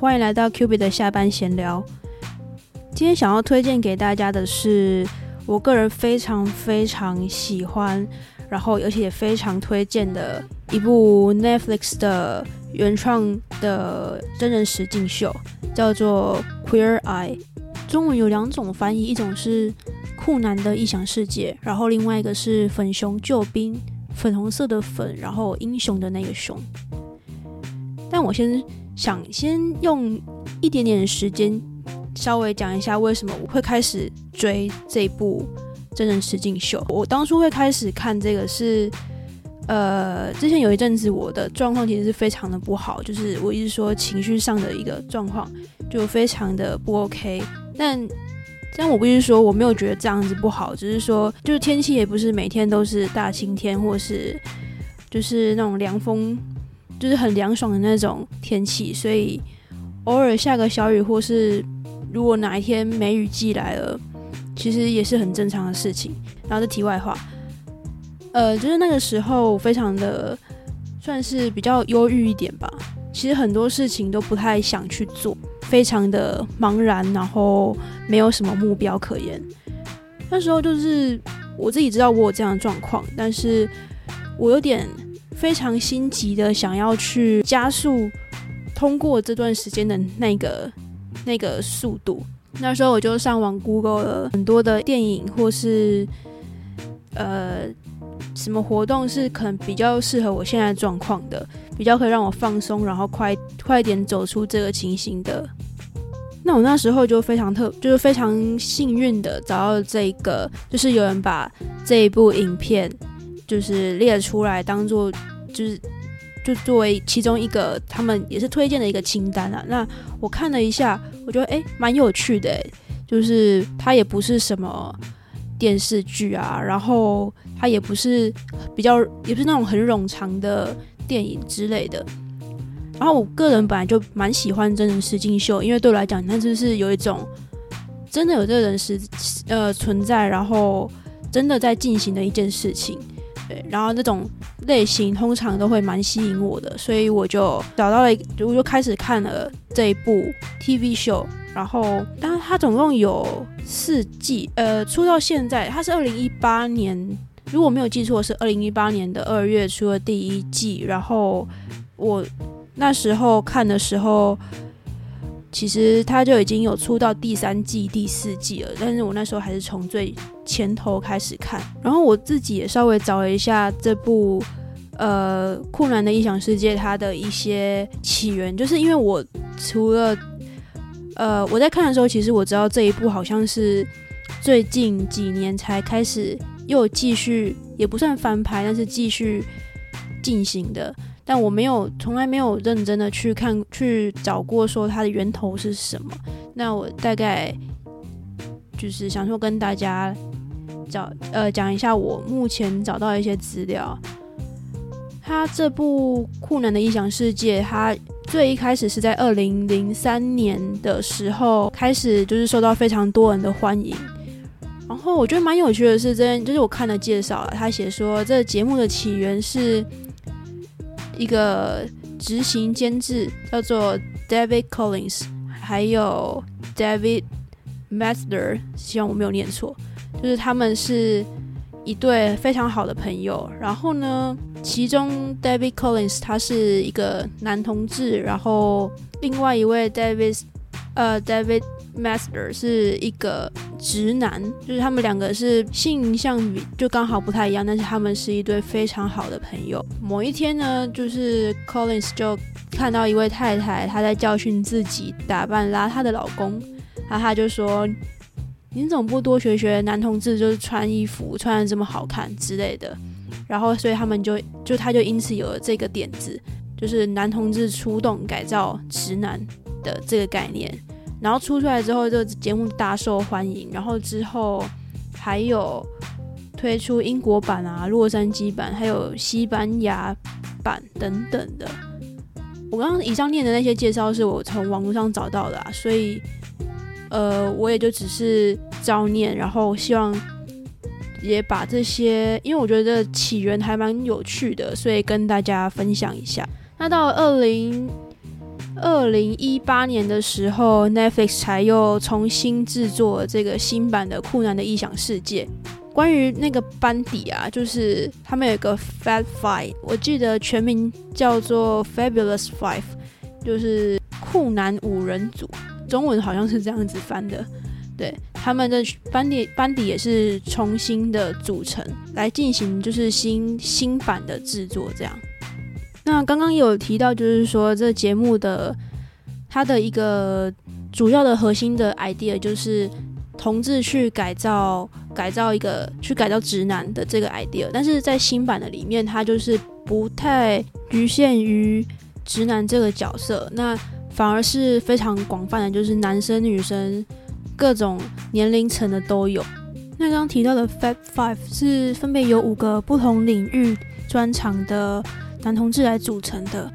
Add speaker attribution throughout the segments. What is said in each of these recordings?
Speaker 1: 欢迎来到 Q B 的下班闲聊。今天想要推荐给大家的是我个人非常非常喜欢，然后而且也非常推荐的一部 Netflix 的原创的真人实境秀，叫做《Queer Eye》。中文有两种翻译，一种是酷男的异想世界，然后另外一个是粉熊救兵，粉红色的粉，然后英雄的那个熊。但我先想先用一点点时间，稍微讲一下为什么我会开始追这部真人实境秀。我当初会开始看这个是，呃，之前有一阵子我的状况其实是非常的不好，就是我一直说情绪上的一个状况就非常的不 OK。但但我不是说我没有觉得这样子不好，只是说就是天气也不是每天都是大晴天，或是就是那种凉风。就是很凉爽的那种天气，所以偶尔下个小雨，或是如果哪一天梅雨季来了，其实也是很正常的事情。然后，这题外话，呃，就是那个时候非常的算是比较忧郁一点吧。其实很多事情都不太想去做，非常的茫然，然后没有什么目标可言。那时候就是我自己知道我有这样的状况，但是我有点。非常心急的想要去加速通过这段时间的那个那个速度。那时候我就上网 Google 了很多的电影或是呃什么活动是可能比较适合我现在状况的，比较可以让我放松，然后快快点走出这个情形的。那我那时候就非常特，就是非常幸运的找到这个，就是有人把这一部影片。就是列出来当做，就是就作为其中一个他们也是推荐的一个清单啊。那我看了一下，我觉得哎蛮有趣的，就是它也不是什么电视剧啊，然后它也不是比较也不是那种很冗长的电影之类的。然后我个人本来就蛮喜欢真人实境秀，因为对我来讲，那就是有一种真的有这个人实呃存在，然后真的在进行的一件事情。对，然后那种类型通常都会蛮吸引我的，所以我就找到了，我就开始看了这一部 TV show。然后，当然它总共有四季，呃，出到现在，它是二零一八年，如果没有记错是二零一八年的二月出了第一季。然后我那时候看的时候。其实它就已经有出到第三季、第四季了，但是我那时候还是从最前头开始看，然后我自己也稍微找了一下这部呃酷男的异想世界它的一些起源，就是因为我除了呃我在看的时候，其实我知道这一部好像是最近几年才开始又继续，也不算翻拍，但是继续进行的。但我没有，从来没有认真的去看、去找过，说它的源头是什么。那我大概就是想说跟大家找呃讲一下我目前找到一些资料。他这部酷男的异想世界，他最一开始是在二零零三年的时候开始，就是受到非常多人的欢迎。然后我觉得蛮有趣的是，这就是我看了介绍了，他写说这节目的起源是。一个执行监制叫做 David Collins，还有 David Master，希望我没有念错。就是他们是一对非常好的朋友。然后呢，其中 David Collins 他是一个男同志，然后另外一位 David，呃，David。Master 是一个直男，就是他们两个是性向就刚好不太一样，但是他们是一对非常好的朋友。某一天呢，就是 Collins 就看到一位太太，她在教训自己打扮邋遢的老公，然后他就说：“你怎么不多学学男同志，就是穿衣服穿的这么好看之类的。”然后，所以他们就就他就因此有了这个点子，就是男同志出动改造直男的这个概念。然后出出来之后，这个节目大受欢迎。然后之后还有推出英国版啊、洛杉矶版，还有西班牙版等等的。我刚刚以上念的那些介绍是我从网络上找到的，啊，所以呃，我也就只是照念，然后希望也把这些，因为我觉得起源还蛮有趣的，所以跟大家分享一下。那到二零。二零一八年的时候，Netflix 才又重新制作这个新版的《酷男的异想世界》。关于那个班底啊，就是他们有一个 Fat Five，我记得全名叫做 Fabulous Five，就是酷男五人组，中文好像是这样子翻的。对，他们的班底班底也是重新的组成来进行，就是新新版的制作这样。那刚刚有提到，就是说这节目的它的一个主要的核心的 idea 就是同志去改造改造一个去改造直男的这个 idea，但是在新版的里面，它就是不太局限于直男这个角色，那反而是非常广泛的，就是男生女生。各种年龄层的都有。那刚刚提到的 Fab Five 是分别有五个不同领域专长的男同志来组成的。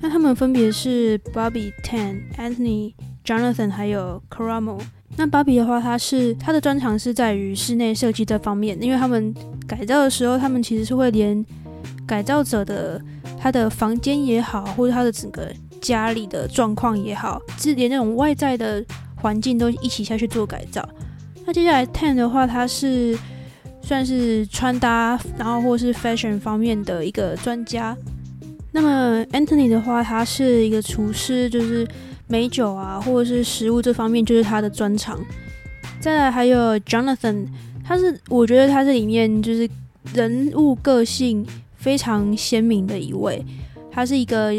Speaker 1: 那他们分别是 Bobby Tan、Anthony、Jonathan 还有 Caramo。那 Bobby 的话，他是他的专长是在于室内设计这方面，因为他们改造的时候，他们其实是会连改造者的他的房间也好，或者他的整个家里的状况也好，是连那种外在的。环境都一起下去做改造。那接下来 Ten 的话，他是算是穿搭，然后或是 fashion 方面的一个专家。那么 Anthony 的话，他是一个厨师，就是美酒啊，或者是食物这方面就是他的专长。再来还有 Jonathan，他是我觉得他这里面就是人物个性非常鲜明的一位。他是一个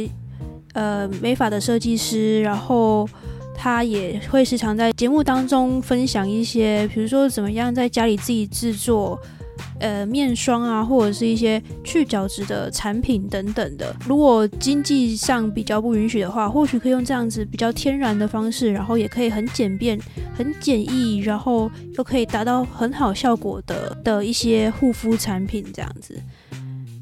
Speaker 1: 呃美发的设计师，然后。他也会时常在节目当中分享一些，比如说怎么样在家里自己制作，呃，面霜啊，或者是一些去角质的产品等等的。如果经济上比较不允许的话，或许可以用这样子比较天然的方式，然后也可以很简便、很简易，然后又可以达到很好效果的的一些护肤产品这样子。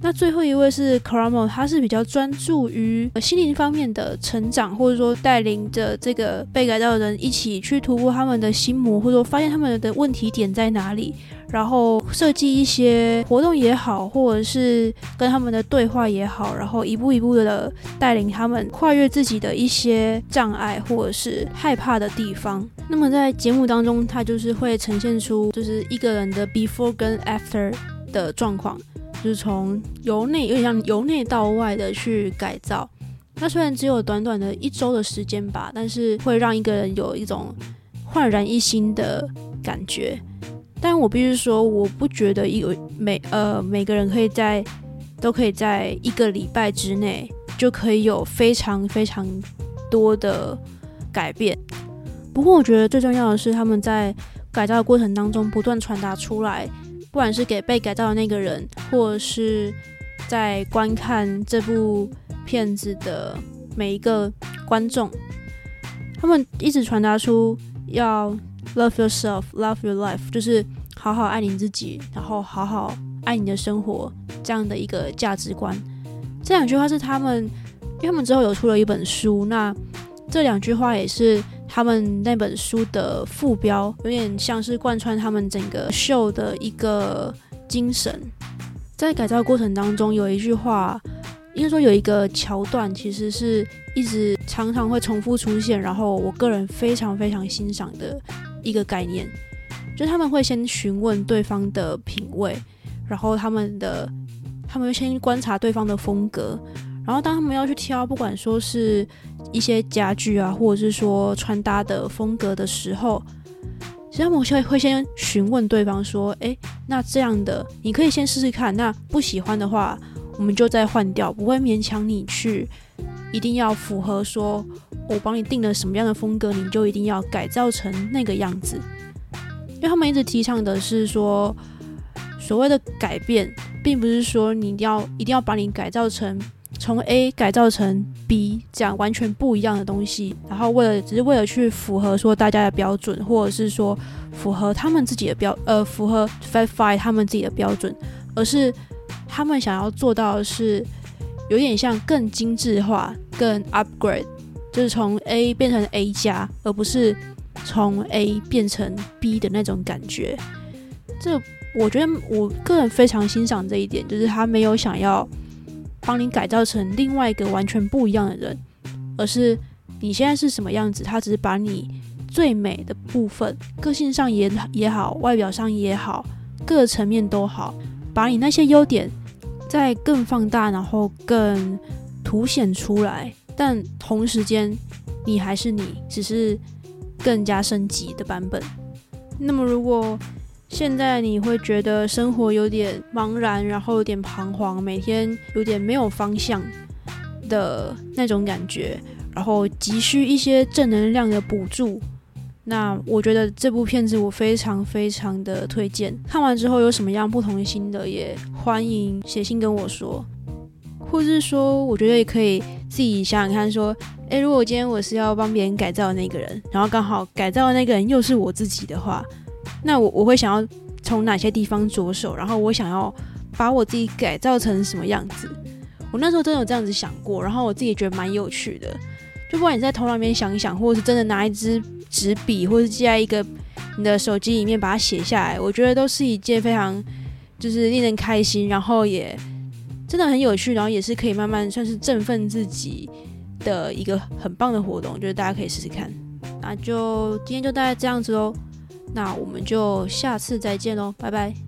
Speaker 1: 那最后一位是 c r a m o 他是比较专注于心灵方面的成长，或者说带领着这个被改造的人一起去突破他们的心魔，或者说发现他们的问题点在哪里，然后设计一些活动也好，或者是跟他们的对话也好，然后一步一步的带领他们跨越自己的一些障碍或者是害怕的地方。那么在节目当中，他就是会呈现出就是一个人的 before 跟 after 的状况。就是从由内有点像由内到外的去改造，那虽然只有短短的一周的时间吧，但是会让一个人有一种焕然一新的感觉。但我必须说，我不觉得一每呃每个人可以在都可以在一个礼拜之内就可以有非常非常多的改变。不过我觉得最重要的是他们在改造的过程当中不断传达出来。不管是给被改造的那个人，或是在观看这部片子的每一个观众，他们一直传达出要 love yourself, love your life，就是好好爱你自己，然后好好爱你的生活这样的一个价值观。这两句话是他们，因为他们之后有出了一本书，那这两句话也是。他们那本书的副标有点像是贯穿他们整个秀的一个精神。在改造过程当中，有一句话，应该说有一个桥段，其实是一直常常会重复出现。然后，我个人非常非常欣赏的一个概念，就是他们会先询问对方的品味，然后他们的他们先观察对方的风格。然后，当他们要去挑，不管说是一些家具啊，或者是说穿搭的风格的时候，其实他们会会先询问对方说：“诶，那这样的你可以先试试看，那不喜欢的话，我们就再换掉，不会勉强你去一定要符合说我帮你定了什么样的风格，你就一定要改造成那个样子。”因为他们一直提倡的是说，所谓的改变，并不是说你一定要一定要把你改造成。从 A 改造成 B，这样完全不一样的东西，然后为了只是为了去符合说大家的标准，或者是说符合他们自己的标，呃，符合 f i f i 他们自己的标准，而是他们想要做到的是有点像更精致化、更 upgrade，就是从 A 变成 A 加，而不是从 A 变成 B 的那种感觉。这我觉得我个人非常欣赏这一点，就是他没有想要。帮你改造成另外一个完全不一样的人，而是你现在是什么样子，他只是把你最美的部分，个性上也也好，外表上也好，各个层面都好，把你那些优点再更放大，然后更凸显出来。但同时间，你还是你，只是更加升级的版本。那么，如果现在你会觉得生活有点茫然，然后有点彷徨，每天有点没有方向的那种感觉，然后急需一些正能量的补助，那我觉得这部片子我非常非常的推荐。看完之后有什么样不同心得，也欢迎写信跟我说，或是说，我觉得也可以自己想想看，说，诶，如果今天我是要帮别人改造的那个人，然后刚好改造的那个人又是我自己的话。那我我会想要从哪些地方着手，然后我想要把我自己改造成什么样子？我那时候真的有这样子想过，然后我自己觉得蛮有趣的。就不管你在头脑里面想一想，或者是真的拿一支纸笔，或者是记在一个你的手机里面把它写下来，我觉得都是一件非常就是令人开心，然后也真的很有趣，然后也是可以慢慢算是振奋自己的一个很棒的活动，我觉得大家可以试试看。那就今天就大概这样子喽。那我们就下次再见喽，拜拜。